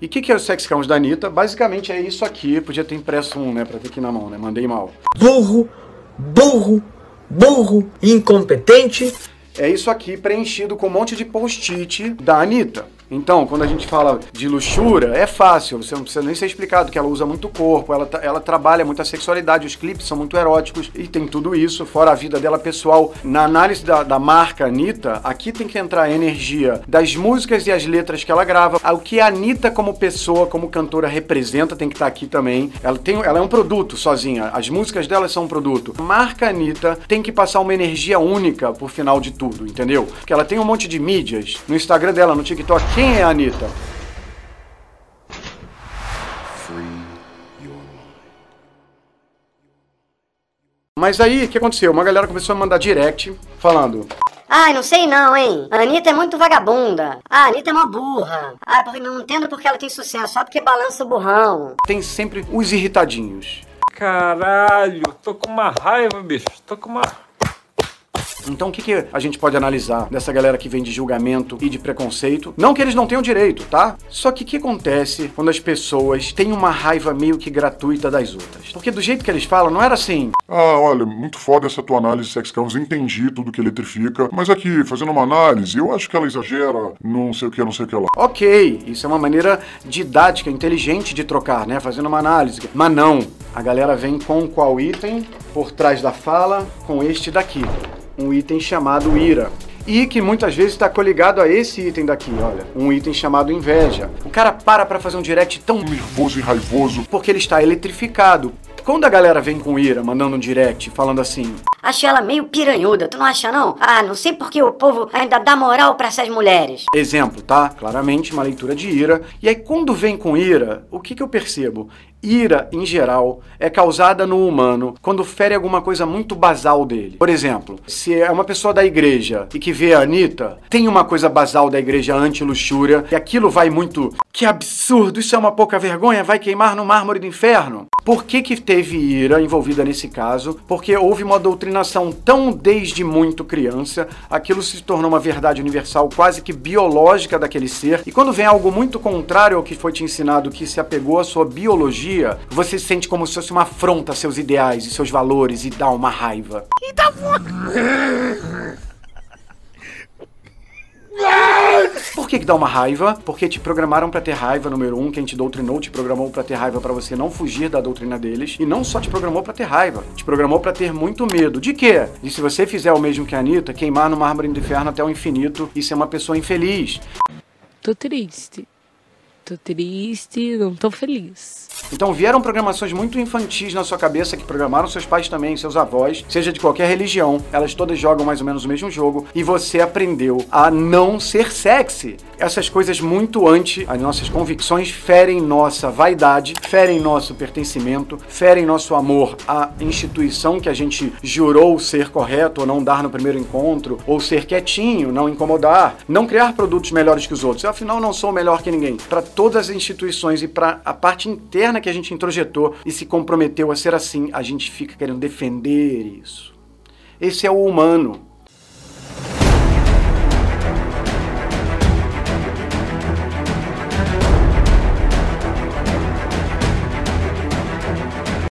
E o que, que é o Sex Crowns da Anitta? Basicamente é isso aqui. Podia ter impresso um, né, pra ter aqui na mão, né? Mandei mal. Burro, burro, burro, incompetente. É isso aqui preenchido com um monte de post-it da Anitta. Então, quando a gente fala de luxúria, é fácil, você não precisa nem ser explicado que ela usa muito corpo, ela, ela trabalha muita sexualidade, os clipes são muito eróticos e tem tudo isso, fora a vida dela pessoal. Na análise da, da marca Anitta, aqui tem que entrar a energia das músicas e as letras que ela grava, o que a Anitta como pessoa, como cantora representa, tem que estar aqui também. Ela, tem, ela é um produto sozinha, as músicas dela são um produto. A marca Anitta tem que passar uma energia única por final de tudo, entendeu? Porque ela tem um monte de mídias, no Instagram dela, no TikTok, quem é a Anitta? Mas aí, o que aconteceu? Uma galera começou a mandar direct falando: Ai, não sei não, hein? A Anitta é muito vagabunda. Ah, a Anitta é uma burra. Ah, porque não entendo porque ela tem sucesso, só porque balança o burrão. Tem sempre os irritadinhos. Caralho, tô com uma raiva, bicho. Tô com uma. Então o que, que a gente pode analisar dessa galera que vem de julgamento e de preconceito? Não que eles não tenham direito, tá? Só que o que acontece quando as pessoas têm uma raiva meio que gratuita das outras? Porque do jeito que eles falam, não era assim. Ah, olha, muito foda essa tua análise de Sex Crowns, entendi tudo que eletrifica, mas aqui, fazendo uma análise, eu acho que ela exagera, não sei o que, não sei o que lá. Ok, isso é uma maneira didática, inteligente de trocar, né? Fazendo uma análise. Mas não, a galera vem com qual item por trás da fala? Com este daqui um item chamado ira. E que muitas vezes está coligado a esse item daqui, olha, um item chamado inveja. O cara para para fazer um direct tão nervoso e raivoso porque ele está eletrificado. Quando a galera vem com ira, mandando um direct, falando assim: Acho ela meio piranhuda, tu não acha não? Ah, não sei porque o povo ainda dá moral para essas mulheres. Exemplo, tá? Claramente uma leitura de ira. E aí, quando vem com ira, o que, que eu percebo? Ira, em geral, é causada no humano quando fere alguma coisa muito basal dele. Por exemplo, se é uma pessoa da igreja e que vê a Anitta, tem uma coisa basal da igreja anti-luxúria, e aquilo vai muito. Que absurdo, isso é uma pouca vergonha, vai queimar no mármore do inferno. Por que, que teve ira envolvida nesse caso? Porque houve uma doutrinação tão desde muito criança, aquilo se tornou uma verdade universal quase que biológica daquele ser, e quando vem algo muito contrário ao que foi te ensinado, que se apegou à sua biologia, você se sente como se fosse uma afronta a seus ideais e seus valores e dá uma raiva. E dá Por que, que dá uma raiva? Porque te programaram para ter raiva, número um, quem te doutrinou te programou para ter raiva para você não fugir da doutrina deles. E não só te programou para ter raiva, te programou para ter muito medo. De quê? De se você fizer o mesmo que a Anitta, queimar no mármore do inferno até o infinito e ser uma pessoa infeliz. Tô triste. Tô triste, não tô feliz. Então vieram programações muito infantis na sua cabeça que programaram seus pais também, seus avós, seja de qualquer religião. Elas todas jogam mais ou menos o mesmo jogo e você aprendeu a não ser sexy. Essas coisas muito antes, as nossas convicções ferem nossa vaidade, ferem nosso pertencimento, ferem nosso amor à instituição que a gente jurou ser correto ou não dar no primeiro encontro, ou ser quietinho, não incomodar, não criar produtos melhores que os outros. Eu, afinal, não sou melhor que ninguém. Para todas as instituições e para a parte interna que a gente introjetou e se comprometeu a ser assim, a gente fica querendo defender isso. Esse é o humano.